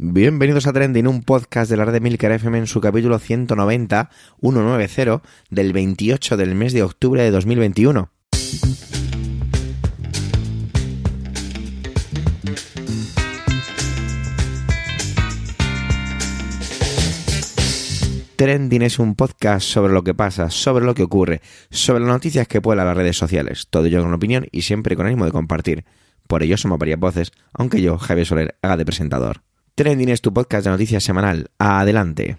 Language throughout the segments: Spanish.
Bienvenidos a Trending, un podcast de la red de Milker FM en su capítulo 190, 190, del 28 del mes de octubre de 2021. Trending es un podcast sobre lo que pasa, sobre lo que ocurre, sobre las noticias que pueblan las redes sociales. Todo ello con opinión y siempre con ánimo de compartir. Por ello somos varias voces, aunque yo, Javier Soler, haga de presentador. Trending es tu podcast de noticias semanal. Adelante.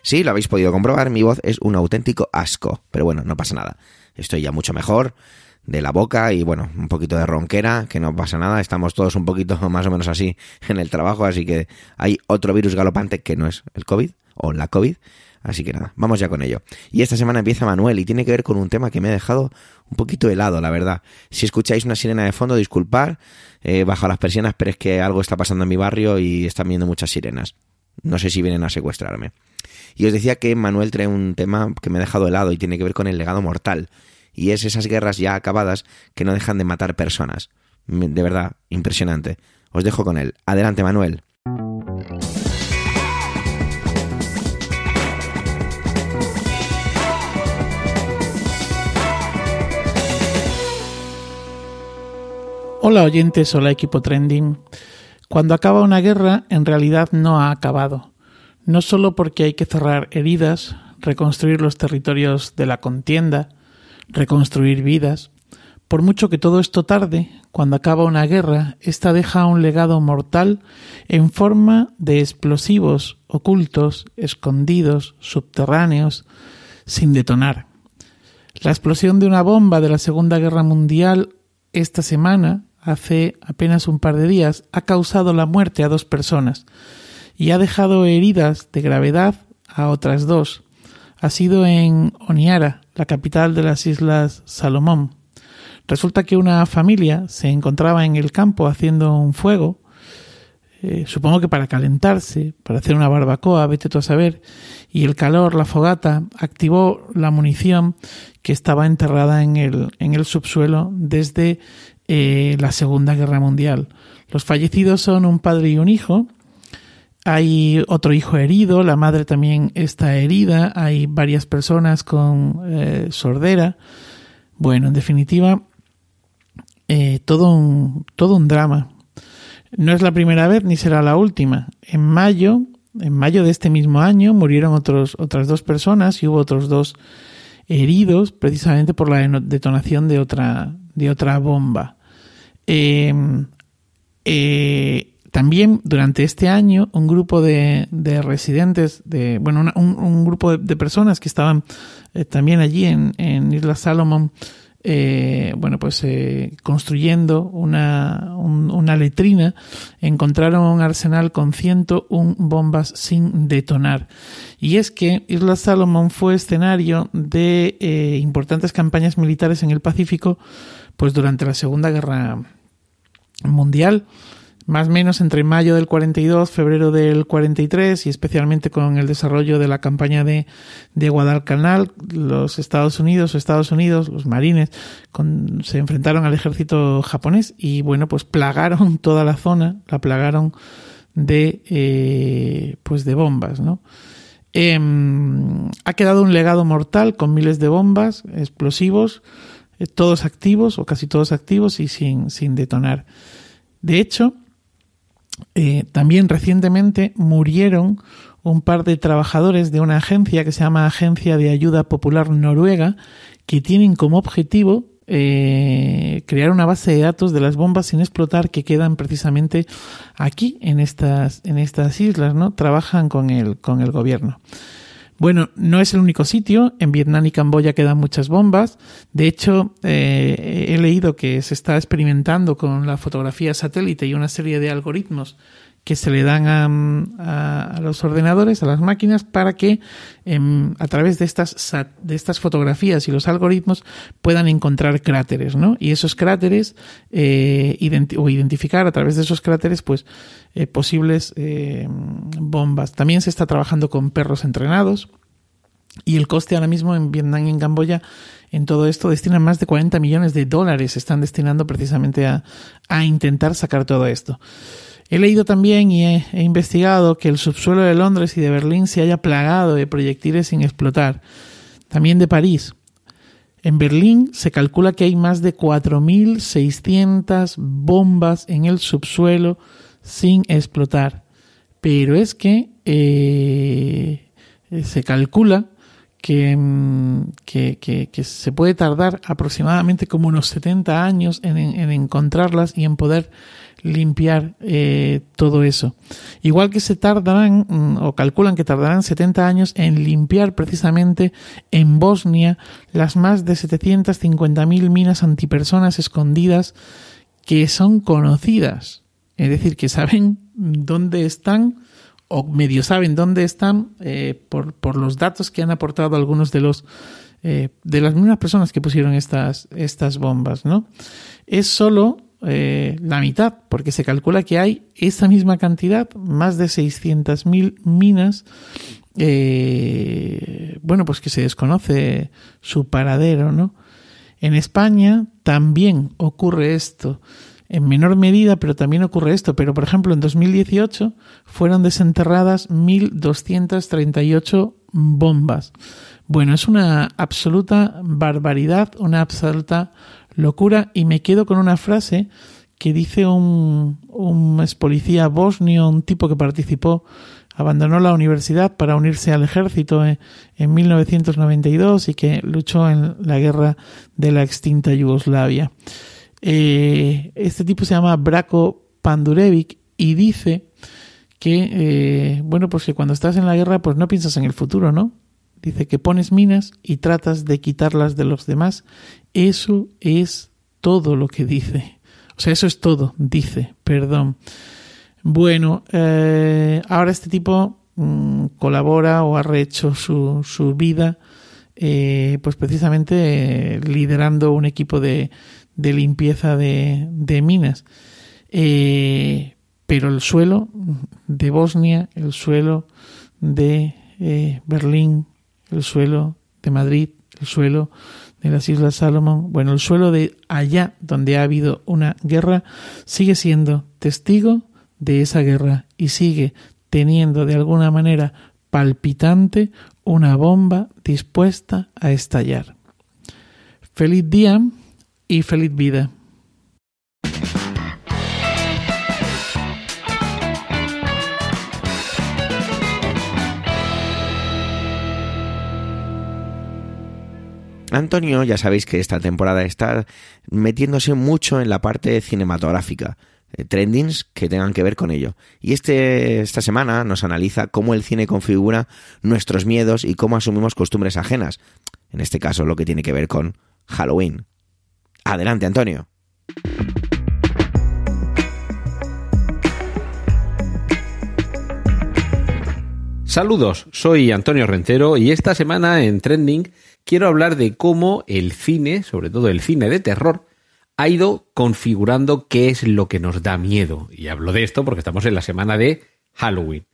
Sí, lo habéis podido comprobar, mi voz es un auténtico asco. Pero bueno, no pasa nada. Estoy ya mucho mejor de la boca y bueno, un poquito de ronquera, que no pasa nada, estamos todos un poquito más o menos así en el trabajo, así que hay otro virus galopante que no es el COVID o la COVID, así que nada, vamos ya con ello. Y esta semana empieza Manuel y tiene que ver con un tema que me ha dejado un poquito helado, la verdad. Si escucháis una sirena de fondo, disculpar, eh, bajo las persianas, pero es que algo está pasando en mi barrio y están viendo muchas sirenas. No sé si vienen a secuestrarme. Y os decía que Manuel trae un tema que me ha dejado helado y tiene que ver con el legado mortal y es esas guerras ya acabadas que no dejan de matar personas. De verdad, impresionante. Os dejo con él. Adelante, Manuel. Hola oyentes, hola equipo trending. Cuando acaba una guerra, en realidad no ha acabado. No solo porque hay que cerrar heridas, reconstruir los territorios de la contienda, reconstruir vidas. Por mucho que todo esto tarde, cuando acaba una guerra, ésta deja un legado mortal en forma de explosivos ocultos, escondidos, subterráneos, sin detonar. La explosión de una bomba de la Segunda Guerra Mundial esta semana, hace apenas un par de días, ha causado la muerte a dos personas y ha dejado heridas de gravedad a otras dos. Ha sido en Oniara, la capital de las Islas Salomón. Resulta que una familia se encontraba en el campo haciendo un fuego, eh, supongo que para calentarse, para hacer una barbacoa, vete tú a saber, y el calor, la fogata, activó la munición que estaba enterrada en el, en el subsuelo desde eh, la Segunda Guerra Mundial. Los fallecidos son un padre y un hijo, hay otro hijo herido, la madre también está herida, hay varias personas con eh, sordera. Bueno, en definitiva, eh, todo, un, todo un drama. No es la primera vez ni será la última. En mayo, en mayo de este mismo año, murieron otros, otras dos personas y hubo otros dos heridos precisamente por la detonación de otra, de otra bomba. eh, eh también durante este año un grupo de, de residentes, de, bueno, un, un, grupo de, personas que estaban eh, también allí en, en Isla Salomón, eh, bueno, pues eh, construyendo una, un, una letrina, encontraron un arsenal con 101 bombas sin detonar. Y es que Isla Salomón fue escenario de eh, importantes campañas militares en el Pacífico, pues durante la Segunda Guerra Mundial más o menos entre mayo del 42, febrero del 43 y especialmente con el desarrollo de la campaña de, de Guadalcanal, los Estados Unidos, Estados Unidos, los marines, se enfrentaron al ejército japonés y bueno, pues plagaron toda la zona, la plagaron de, eh, pues de bombas, ¿no? Eh, ha quedado un legado mortal con miles de bombas, explosivos, eh, todos activos o casi todos activos y sin, sin detonar. De hecho, eh, también recientemente murieron un par de trabajadores de una agencia que se llama Agencia de Ayuda Popular Noruega, que tienen como objetivo eh, crear una base de datos de las bombas sin explotar que quedan precisamente aquí en estas, en estas islas, ¿no? Trabajan con el, con el gobierno. Bueno, no es el único sitio. En Vietnam y Camboya quedan muchas bombas. De hecho, eh, he leído que se está experimentando con la fotografía satélite y una serie de algoritmos que se le dan a, a, a los ordenadores, a las máquinas, para que eh, a través de estas, de estas fotografías y los algoritmos puedan encontrar cráteres, ¿no? Y esos cráteres, eh, o identificar a través de esos cráteres, pues, eh, posibles eh, bombas. También se está trabajando con perros entrenados. Y el coste ahora mismo en Vietnam y en Camboya en todo esto destinan más de 40 millones de dólares, están destinando precisamente a, a intentar sacar todo esto. He leído también y he, investigado que el subsuelo de Londres y de Berlín se haya plagado de proyectiles sin explotar. También de París. En Berlín se calcula que hay más de 4.600 bombas en el subsuelo sin explotar. Pero es que eh, se calcula mm, que, que, se puede tardar aproximadamente como unos 70 años en, en encontrarlas y en poder limpiar eh, todo eso. Igual que se tardarán, mm, o calculan que tardarán 70 años en limpiar precisamente en Bosnia las más de 750.000 minas antipersonas escondidas que son conocidas. Es decir, que saben dónde están o medio saben dónde están eh, por, por, los datos que han aportado algunos de los eh, de las mismas personas que pusieron estas, estas bombas, ¿no? Es solo eh, la mitad, porque se calcula que hay esa misma cantidad, más de 600.000 minas, bueno, pues que se desconoce su paradero, ¿no? En España también ocurre esto, en menor medida, pero también ocurre esto. Pero, por ejemplo, en 2018 fueron desenterradas 1.238 bombas. Bueno, es una absoluta barbaridad, una absoluta locura y me quedo con una frase que dice un, un ex policía bosnio, un tipo que participó, abandonó la universidad para unirse al ejército en, 1992 y que luchó en la guerra de la extinta Yugoslavia. Eh, este tipo se llama Braco Pandurevic y dice que, eh, bueno, pues que cuando estás en la guerra, pues no piensas en el futuro, ¿no? Dice que pones minas y tratas de quitarlas de los demás. Eso es todo lo que dice. O sea, eso es todo, dice, perdón. Bueno, eh, ahora este tipo mm, colabora o ha rehecho su, su vida, pues precisamente liderando un equipo de, de limpieza de, de minas. Eh, pero el suelo de Bosnia, el suelo de Berlín, el suelo de Madrid, el suelo de las Islas Salomón, bueno, el suelo de allá donde ha habido una guerra, sigue siendo testigo de esa guerra y sigue teniendo de alguna manera palpitante una bomba dispuesta a estallar. Feliz día y feliz vida. Antonio, ya sabéis que esta temporada está metiéndose mucho en la parte cinematográfica, eh, trendings que tengan que ver con ello. Y este, esta semana nos analiza cómo el cine configura nuestros miedos y cómo asumimos costumbres ajenas. En este caso, lo que tiene que ver con Halloween. Adelante, Antonio. Saludos, soy Antonio Rentero y esta semana en Trending quiero hablar de cómo el cine, sobre todo el cine de terror, ha ido configurando qué es lo que nos da miedo. Y hablo de esto porque estamos en la semana de Halloween.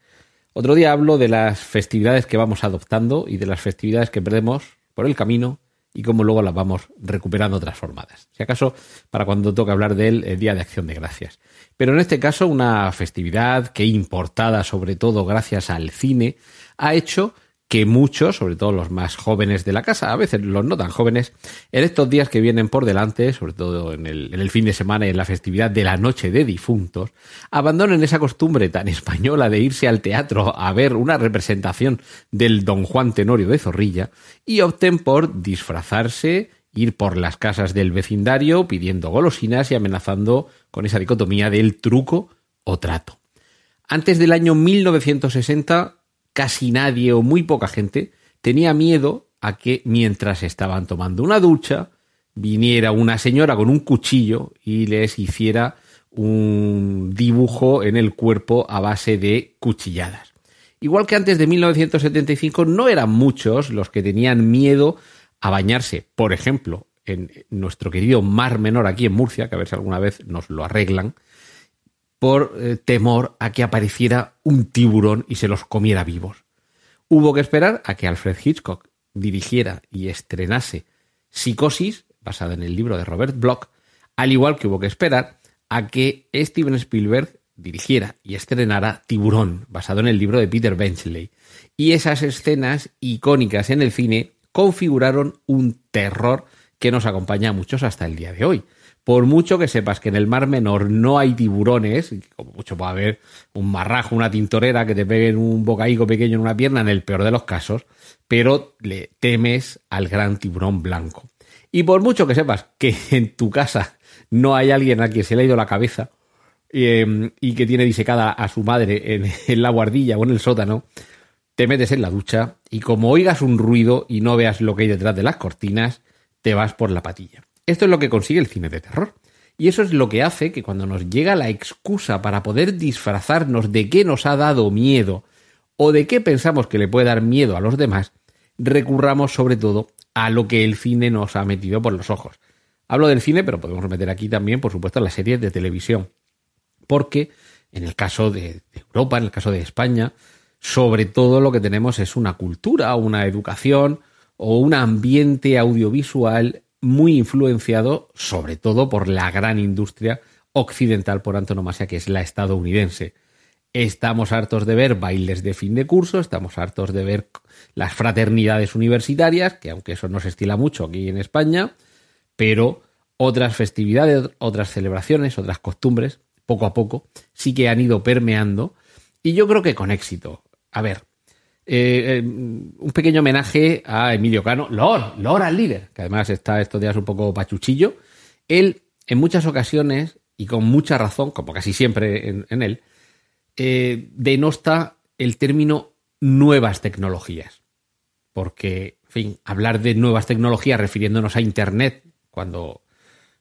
Otro día hablo de las festividades que vamos adoptando y de las festividades que perdemos por el camino y cómo luego las vamos recuperando transformadas. Si acaso, para cuando toca hablar del Día de Acción de Gracias. Pero en este caso, una festividad que importada sobre todo gracias al cine, ha hecho que muchos, sobre todo los más jóvenes de la casa, a veces los no tan jóvenes, en estos días que vienen por delante, sobre todo en el, fin de semana y en la festividad de la noche de difuntos, abandonen esa costumbre tan española de irse al teatro a ver una representación del Don Juan Tenorio de Zorrilla y opten por disfrazarse, ir por las casas del vecindario pidiendo golosinas y amenazando con esa dicotomía del truco o trato. Antes del año 1960 casi nadie o muy poca gente tenía miedo a que mientras estaban tomando una ducha viniera una señora con un cuchillo y les hiciera un dibujo en el cuerpo a base de cuchilladas. Igual que antes de 1975 no eran muchos los que tenían miedo a bañarse, por ejemplo, en nuestro querido Mar Menor aquí en Murcia, que a ver si alguna vez nos lo arreglan, por eh, temor a que apareciera un tiburón y se los comiera vivos. Hubo que esperar a que Alfred Hitchcock dirigiera y estrenase Psicosis, basada en el libro de Robert Bloch, al igual que hubo que esperar a que Steven Spielberg dirigiera y estrenara Tiburón, basado en el libro de Peter Benchley. Y esas escenas icónicas en el cine configuraron un terror que nos acompaña a muchos hasta el día de hoy. Por mucho que sepas que en el Mar Menor no hay tiburones, como mucho puede haber un marrajo, una tintorera que te peguen un bocaico pequeño en una pierna, en el peor de los casos, pero le temes al gran tiburón blanco. Y por mucho que sepas que en tu casa no hay alguien a quien se le ha ido la cabeza em, y que tiene disecada a su madre en, en la guardilla o en el sótano, te metes en la ducha y como oigas un ruido y no veas lo que hay detrás de las cortinas, te vas por la patilla. Esto es lo que consigue el cine de terror. Y eso es lo que hace que cuando nos llega la excusa para poder disfrazarnos de qué nos ha dado miedo o de qué pensamos que le puede dar miedo a los demás, recurramos sobre todo a lo que el cine nos ha metido por los ojos. Hablo del cine, pero podemos meter aquí también, por supuesto, las series de televisión. Porque en el caso de, Europa, en el caso de España, sobre todo lo que tenemos es una cultura, una educación o un ambiente audiovisual muy influenciado sobre todo por la gran industria occidental por antonomasia que es la estadounidense. Estamos hartos de ver bailes de fin de curso, estamos hartos de ver las fraternidades universitarias, que aunque eso no se estila mucho aquí en España, pero otras festividades, otras celebraciones, otras costumbres, poco a poco, sí que han ido permeando y yo creo que con éxito. A ver, eh, eh, un pequeño homenaje a Emilio Cano, Lord, Lord al líder, que además está estos días un poco pachuchillo. Él, en muchas ocasiones, y con mucha razón, como casi siempre en, él, eh, denosta el término nuevas tecnologías. Porque, en fin, hablar de nuevas tecnologías refiriéndonos a Internet, cuando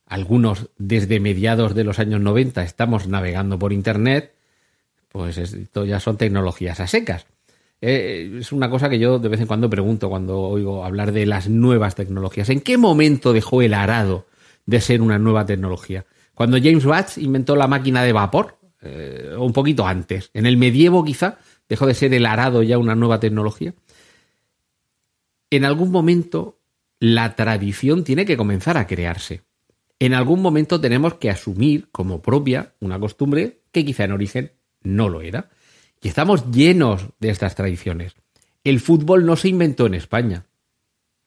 algunos desde mediados de los años 90 estamos navegando por Internet, pues esto ya son tecnologías a secas. Eh, es una cosa que yo de vez en cuando pregunto cuando oigo hablar de las nuevas tecnologías. ¿En qué momento dejó el arado de ser una nueva tecnología? Cuando James Watt inventó la máquina de vapor, eh, o un poquito antes, en el medievo quizá, dejó de ser el arado ya una nueva tecnología. En algún momento la tradición tiene que comenzar a crearse. En algún momento tenemos que asumir como propia una costumbre que quizá en origen no lo era. Y estamos llenos de estas tradiciones. El fútbol no se inventó en España,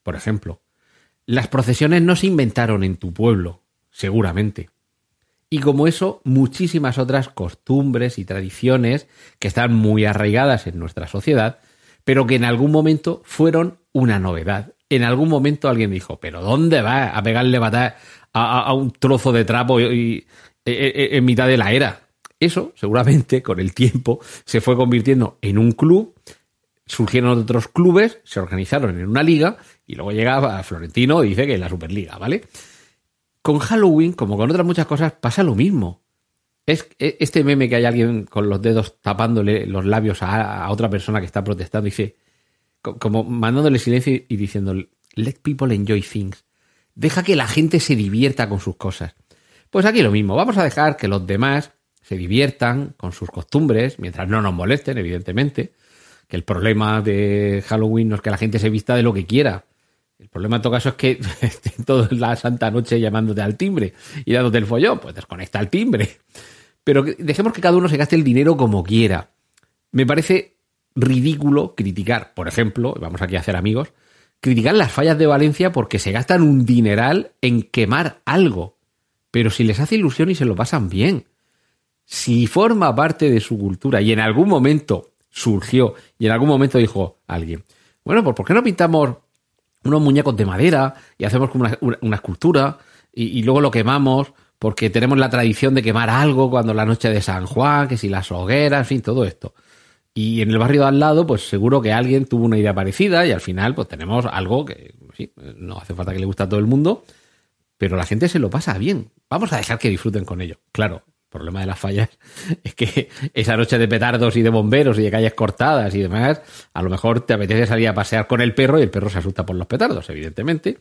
por ejemplo. Las procesiones no se inventaron en tu pueblo, seguramente. Y como eso, muchísimas otras costumbres y tradiciones que están muy arraigadas en nuestra sociedad, pero que en algún momento fueron una novedad. En algún momento alguien dijo, pero ¿dónde va a pegarle batalla a, un trozo de trapo en mitad de la era? Eso, seguramente, con el tiempo, se fue convirtiendo en un club, surgieron otros clubes, se organizaron en una liga y luego llegaba Florentino y dice que es la Superliga, ¿vale? Con Halloween, como con otras muchas cosas, pasa lo mismo. Es este meme que hay alguien con los dedos tapándole los labios a, otra persona que está protestando, dice, como mandándole silencio y diciendo, let people enjoy things. Deja que la gente se divierta con sus cosas. Pues aquí lo mismo, vamos a dejar que los demás se diviertan con sus costumbres, mientras no nos molesten, evidentemente. Que el problema de Halloween no es que la gente se vista de lo que quiera. El problema en todo caso es que estén toda la santa noche llamándote al timbre y dándote el follón, pues desconecta el timbre. Pero dejemos que cada uno se gaste el dinero como quiera. Me parece ridículo criticar, por ejemplo, vamos aquí a hacer amigos, criticar las fallas de Valencia porque se gastan un dineral en quemar algo. Pero si les hace ilusión y se lo pasan bien si forma parte de su cultura y en algún momento surgió y en algún momento dijo alguien, bueno, pues ¿por qué no pintamos unos muñecos de madera y hacemos como una, escultura y, luego lo quemamos porque tenemos la tradición de quemar algo cuando la noche de San Juan, que si las hogueras, en fin, todo esto. Y en el barrio de al lado, pues seguro que alguien tuvo una idea parecida y al final, pues tenemos algo que, sí, no hace falta que le guste a todo el mundo, pero la gente se lo pasa bien. Vamos a dejar que disfruten con ello. Claro, problema de las fallas es que esa noche de petardos y de bomberos y de calles cortadas y demás, a lo mejor te apetece salir a pasear con el perro y el perro se asusta por los petardos, evidentemente.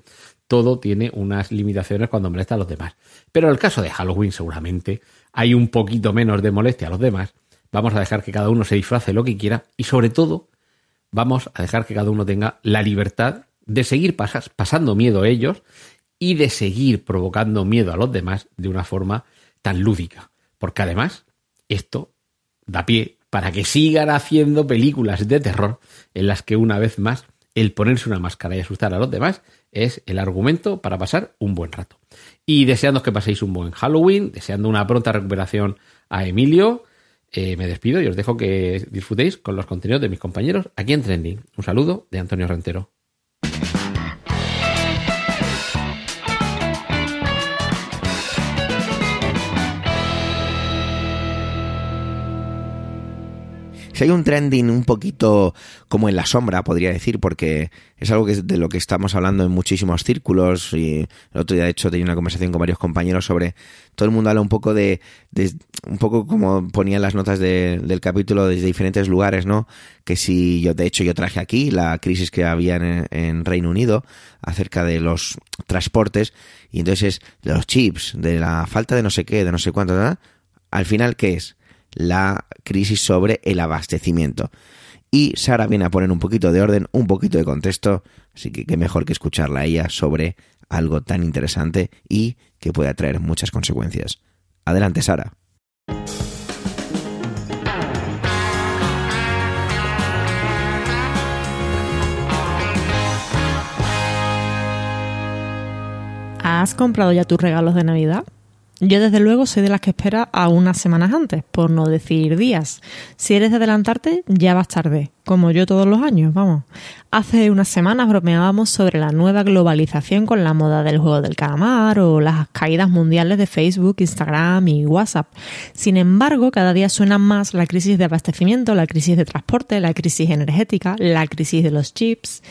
Todo tiene unas limitaciones cuando molesta a los demás. Pero en el caso de Halloween seguramente hay un poquito menos de molestia a los demás. Vamos a dejar que cada uno se disfrace lo que quiera y sobre todo vamos a dejar que cada uno tenga la libertad de seguir pasando miedo a ellos y de seguir provocando miedo a los demás de una forma tan lúdica. Porque además, esto da pie para que sigan haciendo películas de terror en las que una vez más el ponerse una máscara y asustar a los demás es el argumento para pasar un buen rato. Y deseando que paséis un buen Halloween, deseando una pronta recuperación a Emilio, eh, me despido y os dejo que disfrutéis con los contenidos de mis compañeros aquí en Trending. Un saludo de Antonio Rentero. Si hay un trending un poquito como en la sombra, podría decir, porque es algo que de lo que estamos hablando en muchísimos círculos y el otro día de hecho tenía una conversación con varios compañeros sobre todo el mundo habla un poco de, un poco como ponían las notas del capítulo desde diferentes lugares, ¿no? Que si yo de hecho yo traje aquí la crisis que había en, Reino Unido acerca de los transportes y entonces de los chips, de la falta de no sé qué, de no sé cuánto, ¿verdad? Al final ¿qué es? La crisis sobre el abastecimiento. Y Sara viene a poner un poquito de orden, un poquito de contexto, así que qué mejor que escucharla a ella sobre algo tan interesante y que puede traer muchas consecuencias. Adelante, Sara. ¿Has comprado ya tus regalos de Navidad? Yo desde luego soy de las que espera a unas semanas antes, por no decir días. Si eres de adelantarte, ya vas tarde, como yo todos los años, vamos. Hace unas semanas bromeábamos sobre la nueva globalización con la moda del juego del calamar o las caídas mundiales de Facebook, Instagram y WhatsApp. Sin embargo, cada día suena más la crisis de abastecimiento, la crisis de transporte, la crisis energética, la crisis de los chips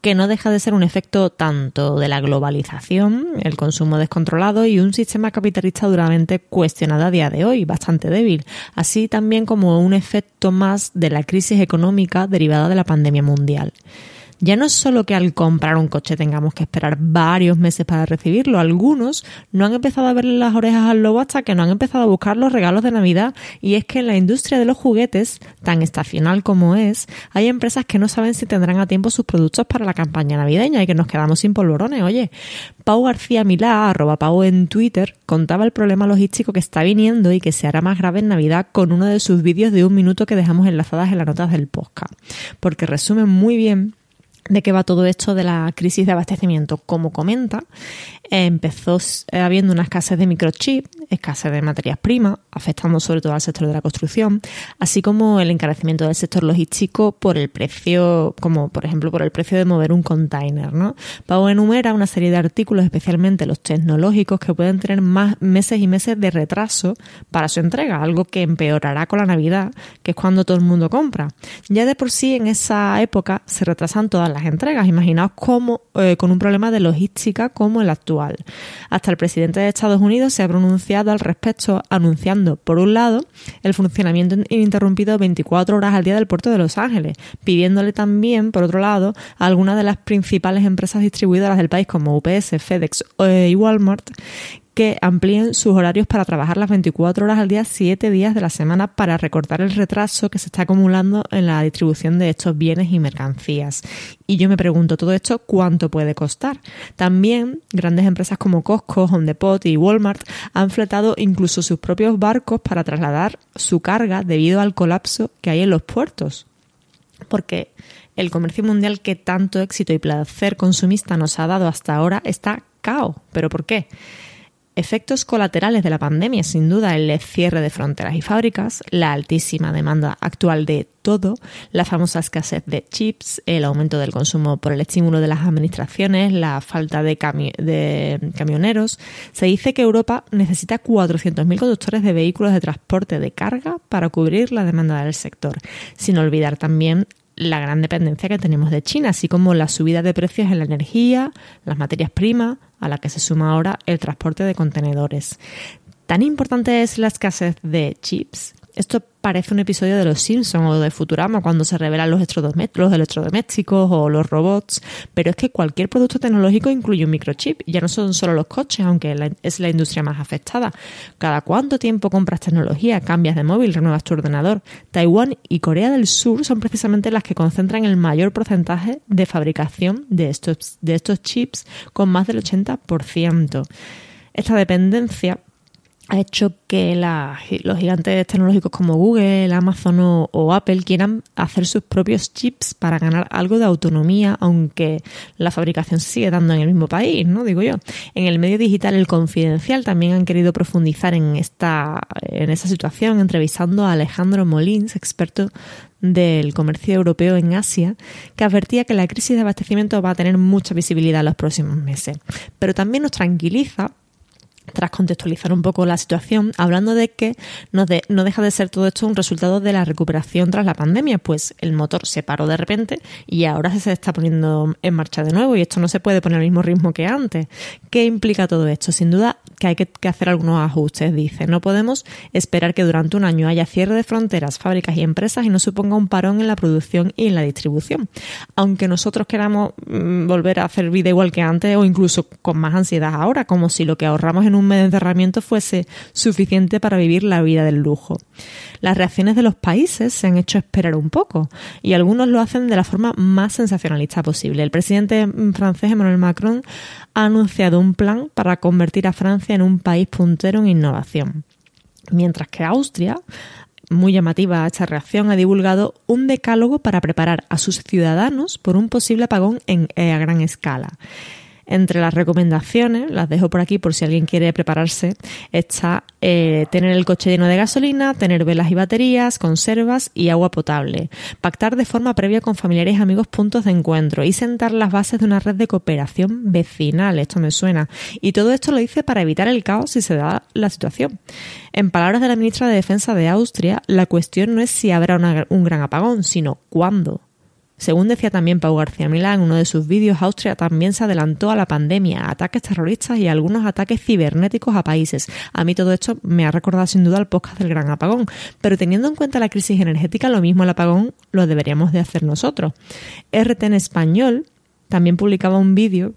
que no deja de ser un efecto tanto de la globalización, el consumo descontrolado y un sistema capitalista duramente cuestionado a día de hoy, bastante débil, así también como un efecto más de la crisis económica derivada de la pandemia mundial. Ya no es solo que al comprar un coche tengamos que esperar varios meses para recibirlo, algunos no han empezado a verle las orejas al lobo hasta que no han empezado a buscar los regalos de Navidad y es que en la industria de los juguetes, tan estacional como es, hay empresas que no saben si tendrán a tiempo sus productos para la campaña navideña y que nos quedamos sin polvorones. Oye, Pau García Milá, arroba Pau en Twitter, contaba el problema logístico que está viniendo y que se hará más grave en Navidad con uno de sus vídeos de un minuto que dejamos enlazadas en las notas del podcast, porque resumen muy bien de qué va todo esto de la crisis de abastecimiento. Como comenta, empezó eh, habiendo una escasez de microchip, escasez de materias primas, afectando sobre todo al sector de la construcción, así como el encarecimiento del sector logístico por el precio, como por ejemplo por el precio de mover un container. ¿no? Pau enumera una serie de artículos, especialmente los tecnológicos, que pueden tener más meses y meses de retraso para su entrega, algo que empeorará con la Navidad, que es cuando todo el mundo compra. Ya de por sí en esa época se retrasan todas las entregas. Imaginaos cómo, eh, con un problema de logística como el actual hasta el presidente de Estados Unidos se ha pronunciado al respecto, anunciando, por un lado, el funcionamiento ininterrumpido 24 horas al día del puerto de Los Ángeles, pidiéndole también, por otro lado, a algunas de las principales empresas distribuidoras del país como UPS, FedEx eh, y Walmart que amplíen sus horarios para trabajar las 24 horas al día, 7 días de la semana para recortar el retraso que se está acumulando en la distribución de estos bienes y mercancías. Y yo me pregunto, ¿todo esto cuánto puede costar? También grandes empresas como Costco, Home Depot y Walmart han fletado incluso sus propios barcos para trasladar su carga debido al colapso que hay en los puertos. Porque el comercio mundial que tanto éxito y placer consumista nos ha dado hasta ahora está cao. ¿Pero por qué? Efectos colaterales de la pandemia, sin duda, el cierre de fronteras y fábricas, la altísima demanda actual de todo, la famosa escasez de chips, el aumento del consumo por el estímulo de las administraciones, la falta de, de camioneros. Se dice que Europa necesita 400.000 conductores de vehículos de transporte de carga para cubrir la demanda del sector, sin olvidar también la gran dependencia que tenemos de China, así como la subida de precios en la energía, las materias primas, a la que se suma ahora el transporte de contenedores. Tan importante es la escasez de chips esto parece un episodio de Los Simpsons o de Futurama cuando se revelan los, electrodomésticos o los robots, pero es que cualquier producto tecnológico incluye un microchip. Ya no son solo los coches, aunque es la industria más afectada. ¿Cada cuánto tiempo compras tecnología, cambias de móvil, renuevas tu ordenador? Taiwán y Corea del Sur son precisamente las que concentran el mayor porcentaje de fabricación de estos, de estos chips, con más del 80%. Esta dependencia ha hecho que los gigantes tecnológicos como Google, Amazon o, Apple quieran hacer sus propios chips para ganar algo de autonomía, aunque la fabricación se sigue dando en el mismo país, ¿no? Digo yo. En el medio digital El Confidencial también han querido profundizar en esta, en esta situación, entrevistando a Alejandro Molins, experto del comercio europeo en Asia, que advertía que la crisis de abastecimiento va a tener mucha visibilidad en los próximos meses. Pero también nos tranquiliza tras contextualizar un poco la situación, hablando de que no, no, deja de ser todo esto un resultado de la recuperación tras la pandemia, pues el motor se paró de repente y ahora se está poniendo en marcha de nuevo y esto no se puede poner al mismo ritmo que antes. ¿Qué implica todo esto? Sin duda que hay que, hacer algunos ajustes, dice. No podemos esperar que durante un año haya cierre de fronteras, fábricas y empresas y no suponga un parón en la producción y en la distribución. Aunque nosotros queramos mm, volver a hacer vida igual que antes o incluso con más ansiedad ahora, como si lo que ahorramos en un de encerramiento fuese suficiente para vivir la vida del lujo. Las reacciones de los países se han hecho esperar un poco y algunos lo hacen de la forma más sensacionalista posible. El presidente francés Emmanuel Macron ha anunciado un plan para convertir a Francia en un país puntero en innovación. Mientras que Austria muy llamativa esta reacción, ha divulgado un decálogo para preparar a sus ciudadanos por un posible apagón en, eh, a gran escala. Entre las recomendaciones, las dejo por aquí por si alguien quiere prepararse, está eh, tener el coche lleno de gasolina, tener velas y baterías, conservas y agua potable, pactar de forma previa con familiares y amigos puntos de encuentro y sentar las bases de una red de cooperación vecinal. Esto me suena. Y todo esto lo hice para evitar el caos si se da la situación. En palabras de la ministra de Defensa de Austria, la cuestión no es si habrá un gran apagón, sino cuándo. Según decía también Pau García Milán en uno de sus vídeos, Austria también se adelantó a la pandemia, a ataques terroristas y a algunos ataques cibernéticos a países. A mí todo esto me ha recordado sin duda el podcast del Gran Apagón, pero teniendo en cuenta la crisis energética, lo mismo el apagón lo deberíamos de hacer nosotros. RT en español también publicaba un vídeo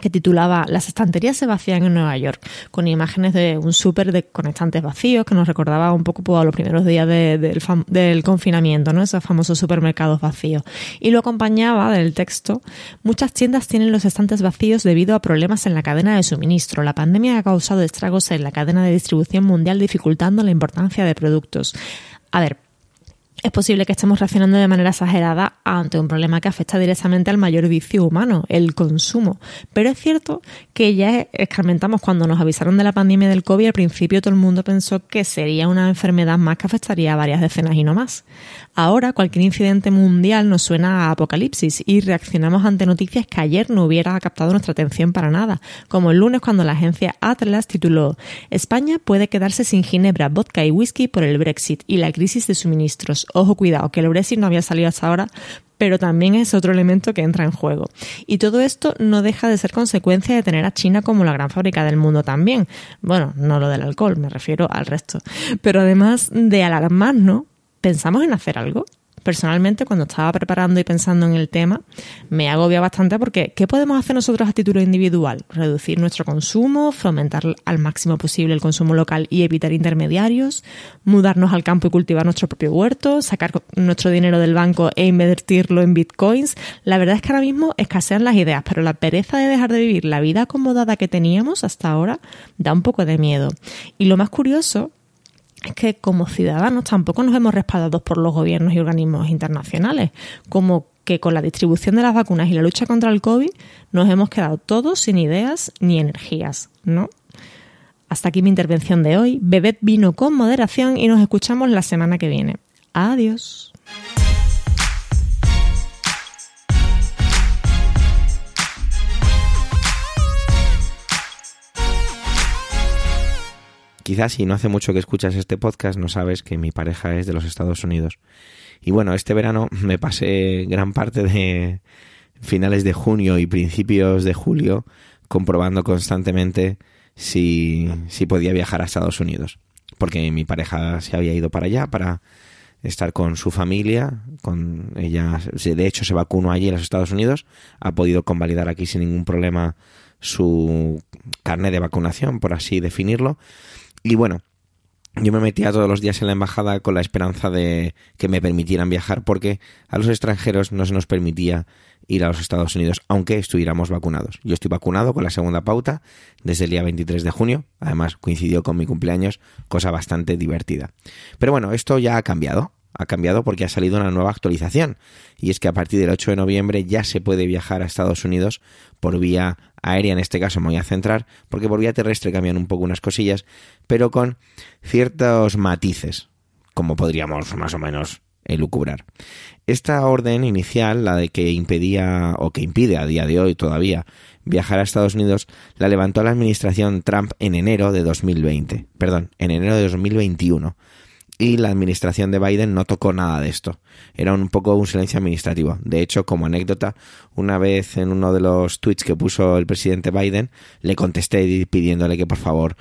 que titulaba Las estanterías se vacían en Nueva York, con imágenes de un súper de conectantes vacíos que nos recordaba un poco pues, a los primeros días del, confinamiento, ¿no? esos famosos supermercados vacíos. Y lo acompañaba del texto, muchas tiendas tienen los estantes vacíos debido a problemas en la cadena de suministro. La pandemia ha causado estragos en la cadena de distribución mundial dificultando la importancia de productos. A ver, es posible que estemos reaccionando de manera exagerada ante un problema que afecta directamente al mayor vicio humano, el consumo. Pero es cierto que ya escarmentamos cuando nos avisaron de la pandemia del COVID, al principio todo el mundo pensó que sería una enfermedad más que afectaría a varias decenas y no más. Ahora cualquier incidente mundial nos suena a apocalipsis y reaccionamos ante noticias que ayer no hubiera captado nuestra atención para nada, como el lunes cuando la agencia Atlas tituló España puede quedarse sin ginebra, vodka y whisky por el Brexit y la crisis de suministros. Ojo cuidado, que el Brexit no había salido hasta ahora, pero también es otro elemento que entra en juego. Y todo esto no deja de ser consecuencia de tener a China como la gran fábrica del mundo también. Bueno, no lo del alcohol, me refiero al resto. Pero además de alarmarnos, ¿pensamos en hacer algo? personalmente cuando estaba preparando y pensando en el tema me agobia bastante porque ¿qué podemos hacer nosotros a título individual? Reducir nuestro consumo, fomentar al máximo posible el consumo local y evitar intermediarios, mudarnos al campo y cultivar nuestro propio huerto, sacar nuestro dinero del banco e invertirlo en bitcoins. La verdad es que ahora mismo escasean las ideas, pero la pereza de dejar de vivir la vida acomodada que teníamos hasta ahora da un poco de miedo. Y lo más curioso es que como ciudadanos tampoco nos hemos respaldado por los gobiernos y organismos internacionales, como que con la distribución de las vacunas y la lucha contra el COVID nos hemos quedado todos sin ideas ni energías, ¿no? Hasta aquí mi intervención de hoy. Bebed vino con moderación y nos escuchamos la semana que viene. Adiós. Quizás si no hace mucho que escuchas este podcast no sabes que mi pareja es de los Estados Unidos. Y bueno, este verano me pasé gran parte de finales de junio y principios de julio comprobando constantemente si, si podía viajar a Estados Unidos. Porque mi pareja se había ido para allá para estar con su familia, con ella, de hecho se vacunó allí en los Estados Unidos, ha podido convalidar aquí sin ningún problema su carne de vacunación, por así definirlo, y bueno, yo me metía todos los días en la embajada con la esperanza de que me permitieran viajar porque a los extranjeros no se nos permitía ir a los Estados Unidos, aunque estuviéramos vacunados. Yo estoy vacunado con la segunda pauta desde el día 23 de junio, además coincidió con mi cumpleaños, cosa bastante divertida. Pero bueno, esto ya ha cambiado, ha cambiado porque ha salido una nueva actualización y es que a partir del 8 de noviembre ya se puede viajar a Estados Unidos por vía aérea, en este caso me voy a centrar, porque por vía terrestre cambian un poco unas cosillas, pero con ciertos matices, como podríamos más o menos elucubrar. Esta orden inicial, la de que impedía o que impide a día de hoy todavía viajar a Estados Unidos, la levantó la administración Trump en enero de 2020, perdón, en enero de 2021 y la administración de Biden no tocó nada de esto. Era un poco un silencio administrativo. De hecho, como anécdota, una vez en uno de los tweets que puso el presidente Biden, le contesté pidiéndole que por favor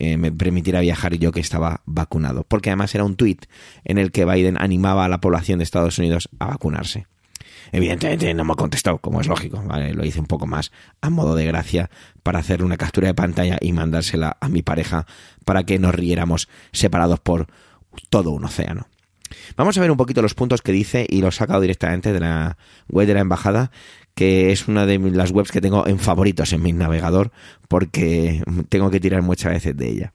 eh, me permitiera viajar yo que estaba vacunado. Porque además era un tweet en el que Biden animaba a la población de Estados Unidos a vacunarse. Evidentemente no me ha contestado, como es lógico, Lo hice un poco más a modo de gracia para hacer una captura de pantalla y mandársela a mi pareja para que nos riéramos separados por todo un océano. Vamos a ver un poquito los puntos que dice y lo he sacado directamente de la web de la embajada, que es una de las webs que tengo en favoritos en mi navegador porque tengo que tirar muchas veces de ella.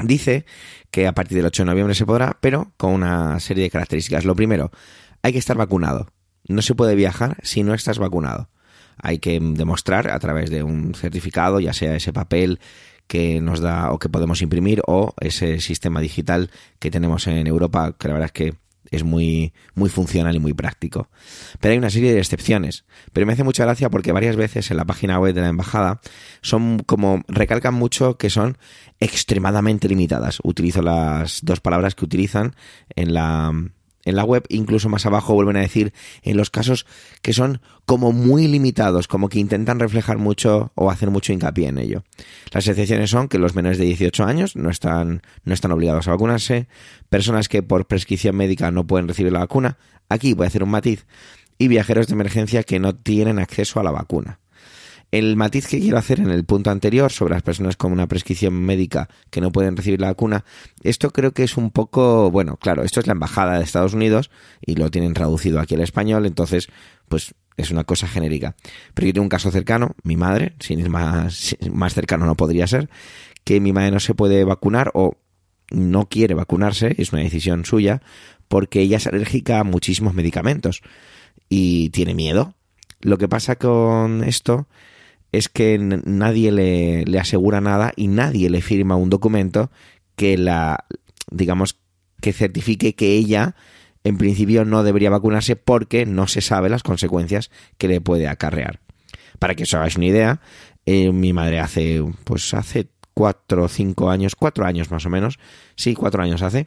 Dice que a partir del 8 de noviembre se podrá, pero con una serie de características. Lo primero, hay que estar vacunado. No se puede viajar si no estás vacunado. Hay que demostrar a través de un certificado, ya sea ese papel que nos da o que podemos imprimir o ese sistema digital que tenemos en Europa que la verdad es que es muy, muy funcional y muy práctico. Pero hay una serie de excepciones. Pero me hace mucha gracia porque varias veces en la página web de la embajada son como recalcan mucho que son extremadamente limitadas. Utilizo las dos palabras que utilizan en la en la web, incluso más abajo vuelven a decir en los casos que son como muy limitados, como que intentan reflejar mucho o hacer mucho hincapié en ello. Las excepciones son que los menores de 18 años no están, no están obligados a vacunarse, personas que por prescripción médica no pueden recibir la vacuna, aquí voy a hacer un matiz, y viajeros de emergencia que no tienen acceso a la vacuna. El matiz que quiero hacer en el punto anterior sobre las personas con una prescripción médica que no pueden recibir la vacuna, esto creo que es un poco, bueno, claro, esto es la embajada de Estados Unidos y lo tienen traducido aquí al español, entonces, pues es una cosa genérica. Pero yo tengo un caso cercano, mi madre, sin ir más, más cercano no podría ser, que mi madre no se puede vacunar o no quiere vacunarse, es una decisión suya, porque ella es alérgica a muchísimos medicamentos y tiene miedo. Lo que pasa con esto es que nadie le, le, asegura nada y nadie le firma un documento que la, digamos, que certifique que ella en principio no debería vacunarse porque no se sabe las consecuencias que le puede acarrear. Para que os hagáis una idea, eh, mi madre hace, pues hace cuatro o cinco años, cuatro años más o menos, sí, cuatro años hace,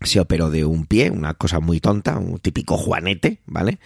se operó de un pie, una cosa muy tonta, un típico juanete, ¿vale?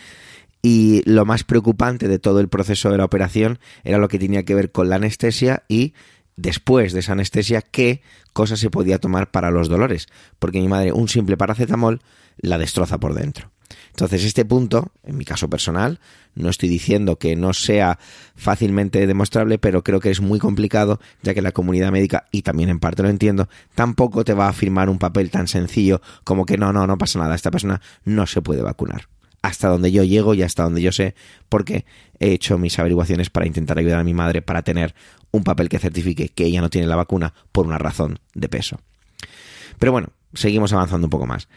Y lo más preocupante de todo el proceso de la operación era lo que tenía que ver con la anestesia y después de esa anestesia qué cosa se podía tomar para los dolores, porque mi madre un simple paracetamol la destroza por dentro. Entonces, este punto, en mi caso personal, no estoy diciendo que no sea fácilmente demostrable, pero creo que es muy complicado, ya que la comunidad médica, y también en parte lo entiendo, tampoco te va a firmar un papel tan sencillo como que no, no, no pasa nada, esta persona no se puede vacunar hasta donde yo llego y hasta donde yo sé, porque he hecho mis averiguaciones para intentar ayudar a mi madre para tener un papel que certifique que ella no tiene la vacuna por una razón de peso. Pero bueno, seguimos avanzando un poco más.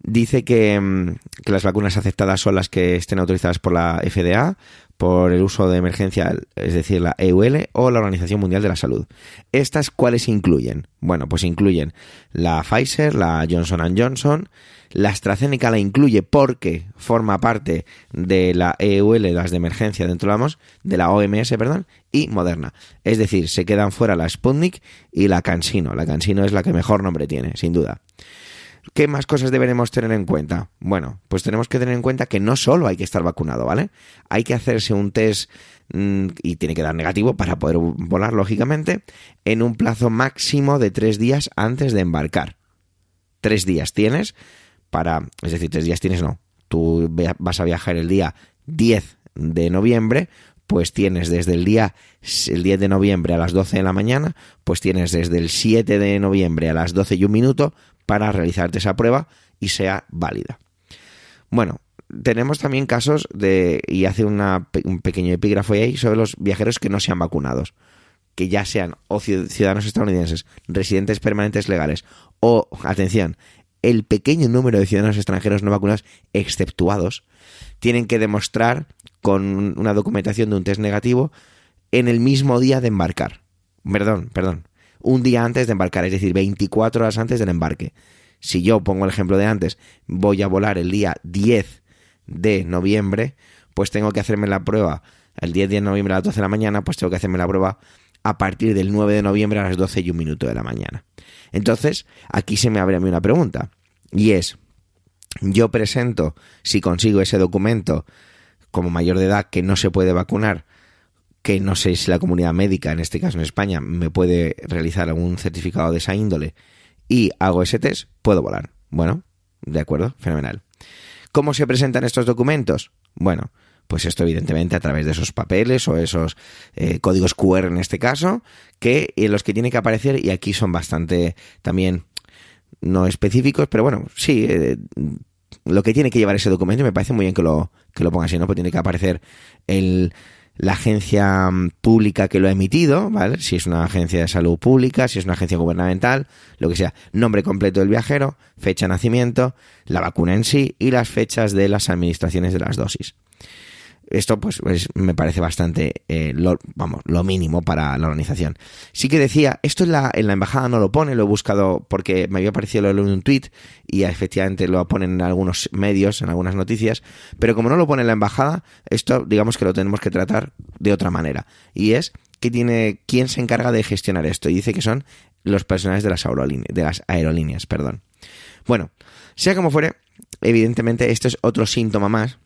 Dice que, mm, que, las vacunas aceptadas son las que estén autorizadas por la FDA, por el uso de emergencia, es decir, la EUL o la Organización Mundial de la Salud. ¿Estas cuáles incluyen? Bueno, pues incluyen la Pfizer, la Johnson Johnson, la AstraZeneca la incluye porque forma parte de la EUL, las de emergencia dentro de de la OMS, perdón, y Moderna. Es decir, se quedan fuera la Sputnik y la CanSino. La CanSino es la que mejor nombre tiene, sin duda. ¿Qué más cosas deberemos tener en cuenta? Bueno, pues tenemos que tener en cuenta que no solo hay que estar vacunado, ¿vale? Hay que hacerse un test mm, y tiene que dar negativo para poder volar, lógicamente, en un plazo máximo de tres días antes de embarcar. Tres días tienes para, es decir, tres días tienes, no. Tú vas a viajar el día 10 de noviembre, pues tienes desde el día el 10 de noviembre a las 12 de la mañana, pues tienes desde el 7 de noviembre a las 12 y un minuto para realizarte esa prueba y sea válida. Bueno, tenemos también casos de, y hace un pequeño epígrafo ahí sobre los viajeros que no se han vacunados, que ya sean o ciudadanos estadounidenses, residentes permanentes legales, o, atención, el pequeño número de ciudadanos extranjeros no vacunados exceptuados, tienen que demostrar con una documentación de un test negativo en el mismo día de embarcar. Perdón, perdón. Un día antes de embarcar, es decir, 24 horas antes del embarque. Si yo pongo el ejemplo de antes, voy a volar el día 10 de noviembre, pues tengo que hacerme la prueba el día 10 de noviembre a las 12 de la mañana, pues tengo que hacerme la prueba a partir del 9 de noviembre a las 12 y un minuto de la mañana. Entonces, aquí se me abre a mí una pregunta, y es, yo presento, si consigo ese documento como mayor de edad que no se puede vacunar, que no sé si la comunidad médica, en este caso en España, me puede realizar algún certificado de esa índole y hago ese test, puedo volar. Bueno, de acuerdo, fenomenal. ¿Cómo se presentan estos documentos? Bueno, pues esto evidentemente a través de esos papeles o esos eh, códigos QR en este caso, que en los que tiene que aparecer y aquí son bastante también no específicos, pero bueno, sí, eh, lo que tiene que llevar ese documento me parece muy bien que lo, que lo ponga así, ¿no? Pues tiene que aparecer el, la agencia mm, pública que lo ha emitido, ¿vale? Si es una agencia de salud pública, si es una agencia gubernamental, lo que sea, nombre completo del viajero, fecha de nacimiento, la vacuna en sí y las fechas de las administraciones de las dosis. Esto pues, me parece bastante, eh, lo, vamos, lo mínimo para la organización. Sí que decía, esto en la, en la embajada no lo pone, lo he buscado porque me había parecido leerlo en un tweet y efectivamente lo ponen en algunos medios, en algunas noticias, pero como no lo pone en la embajada, esto digamos que lo tenemos que tratar de otra manera. Y es que tiene, quién se encarga de gestionar esto. Y dice que son los personales de las, de las aerolíneas. Perdón. Bueno, sea como fuere, evidentemente esto es otro síntoma más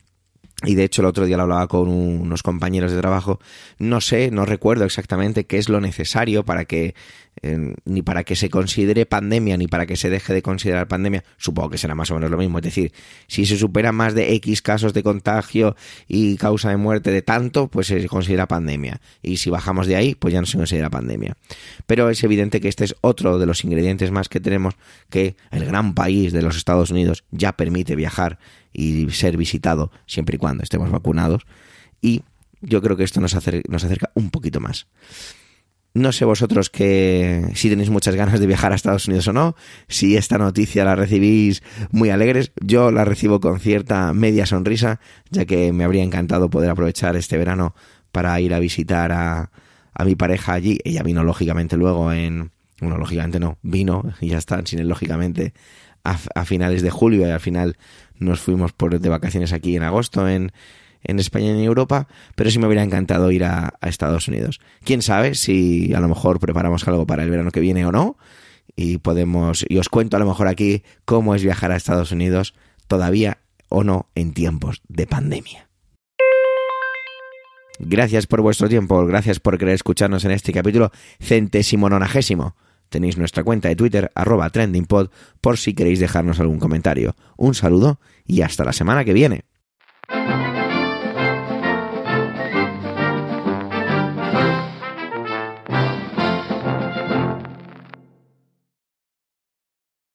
y de hecho el otro día lo hablaba con unos compañeros de trabajo, no sé, no recuerdo exactamente qué es lo necesario para que ni para que se considere pandemia ni para que se deje de considerar pandemia, supongo que será más o menos lo mismo, es decir, si se supera más de X casos de contagio y causa de muerte de tanto, pues se considera pandemia. Y si bajamos de ahí, pues ya no se considera pandemia. Pero es evidente que este es otro de los ingredientes más que tenemos que el gran país de los Estados Unidos ya permite viajar y ser visitado siempre y cuando estemos vacunados y yo creo que esto nos, nos acerca un poquito más. No sé vosotros que si tenéis muchas ganas de viajar a Estados Unidos o no, si esta noticia la recibís muy alegres, yo la recibo con cierta media sonrisa, ya que me habría encantado poder aprovechar este verano para ir a visitar a, a mi pareja allí. Ella vino lógicamente luego en... Bueno, lógicamente no, vino y ya está, sin él lógicamente a finales de julio y al final nos fuimos por de vacaciones aquí en agosto en en España y en Europa, pero sí me hubiera encantado ir a, Estados Unidos. Quién sabe si a lo mejor preparamos algo para el verano que viene o no, y podemos, y os cuento a lo mejor aquí cómo es viajar a Estados Unidos todavía o no en tiempos de pandemia. Gracias por vuestro tiempo, gracias por querer escucharnos en este capítulo centésimo nonagésimo. Tenéis nuestra cuenta de Twitter, trendingpod, por si queréis dejarnos algún comentario. Un saludo y hasta la semana que viene.